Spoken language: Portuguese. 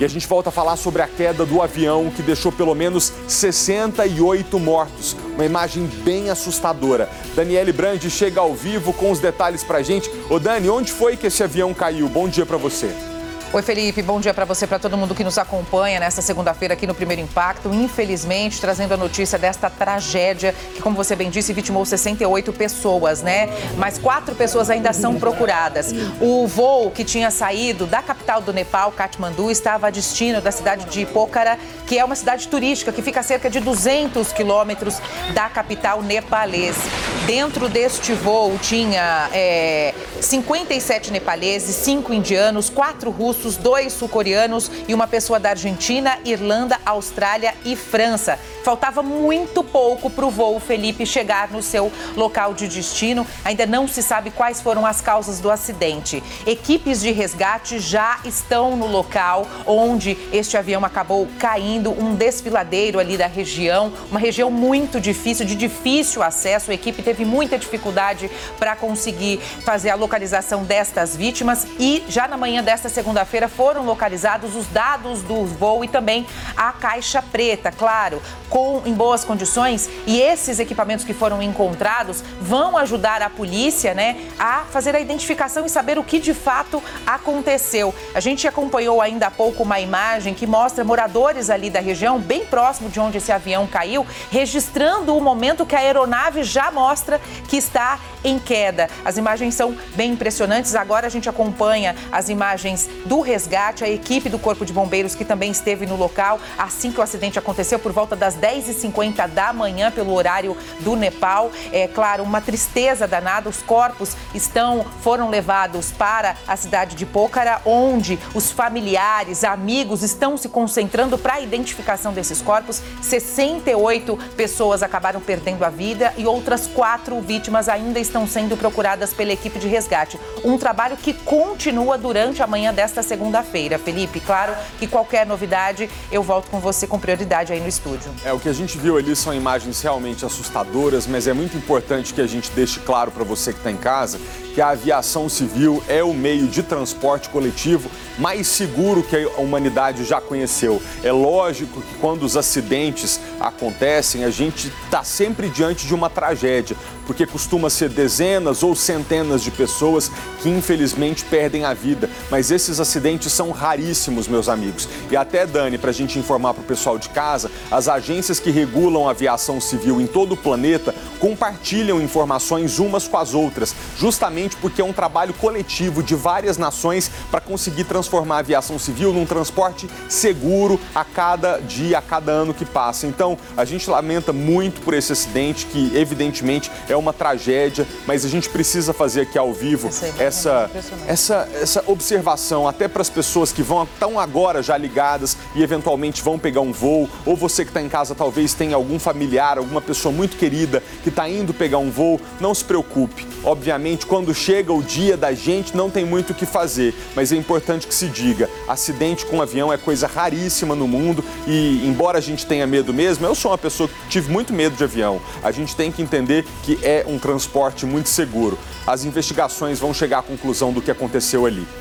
E a gente volta a falar sobre a queda do avião que deixou pelo menos 68 mortos. Uma imagem bem assustadora. Daniele Brandi chega ao vivo com os detalhes pra gente. Ô Dani, onde foi que esse avião caiu? Bom dia para você. Oi, Felipe. Bom dia para você, para todo mundo que nos acompanha nesta segunda-feira aqui no Primeiro Impacto. Infelizmente, trazendo a notícia desta tragédia que, como você bem disse, vitimou 68 pessoas, né? Mas quatro pessoas ainda são procuradas. O voo que tinha saído da capital do Nepal, Katmandu, estava a destino da cidade de Pokhara, que é uma cidade turística que fica a cerca de 200 quilômetros da capital nepalesa. Dentro deste voo tinha é, 57 nepaleses, 5 indianos, 4 russos, 2 sul-coreanos e uma pessoa da Argentina, Irlanda, Austrália e França. Faltava muito pouco para o voo Felipe chegar no seu local de destino. Ainda não se sabe quais foram as causas do acidente. Equipes de resgate já estão no local onde este avião acabou caindo, um desfiladeiro ali da região, uma região muito difícil, de difícil acesso. A equipe teve muita dificuldade para conseguir fazer a localização destas vítimas e já na manhã desta segunda-feira foram localizados os dados do voo e também a caixa preta, claro com, em boas condições e esses equipamentos que foram encontrados vão ajudar a polícia né, a fazer a identificação e saber o que de fato aconteceu. A gente acompanhou ainda há pouco uma imagem que mostra moradores ali da região, bem próximo de onde esse avião caiu, registrando o momento que a aeronave já mostra que está em queda. As imagens são bem impressionantes. Agora a gente acompanha as imagens do resgate, a equipe do Corpo de Bombeiros que também esteve no local assim que o acidente aconteceu por volta das 10h50 da manhã, pelo horário do Nepal. É claro, uma tristeza danada. Os corpos estão, foram levados para a cidade de Pokhara, onde os familiares, amigos estão se concentrando para a identificação desses corpos. 68 pessoas acabaram perdendo a vida e outras quatro vítimas ainda estão sendo procuradas pela equipe de resgate. Um trabalho que continua durante a manhã desta segunda-feira. Felipe, claro que qualquer novidade eu volto com você com prioridade aí no estúdio. É, o que a gente viu ali são imagens realmente assustadoras, mas é muito importante que a gente deixe claro para você que está em casa que a aviação civil é o meio de transporte coletivo mais seguro que a humanidade já conheceu. É lógico que quando os acidentes acontecem, a gente está sempre diante de uma tragédia, porque costuma ser dezenas ou centenas de pessoas que infelizmente perdem a vida. Mas esses acidentes são raríssimos, meus amigos. E até, Dani, para a gente informar para o pessoal de casa, as agências que regulam a aviação civil em todo o planeta compartilham informações umas com as outras, justamente porque é um trabalho coletivo de várias nações para conseguir transformar a aviação civil num transporte seguro a cada dia, a cada ano que passa. Então, a gente lamenta muito por esse acidente, que evidentemente é uma tragédia, mas a gente precisa fazer aqui ao vivo essa, essa, essa observação, até para as pessoas que vão estão agora já ligadas e eventualmente vão pegar um voo, ou você que está em casa talvez tenha algum familiar, alguma pessoa muito querida que está indo pegar um voo, não se preocupe. Obviamente, quando chega o dia da gente, não tem muito o que fazer, mas é importante que se diga: acidente com avião é coisa raríssima no mundo e, embora a gente tenha medo mesmo, eu sou uma pessoa que tive muito medo de avião. A gente tem que entender que é um transporte muito seguro. As investigações vão chegar à conclusão do que aconteceu ali.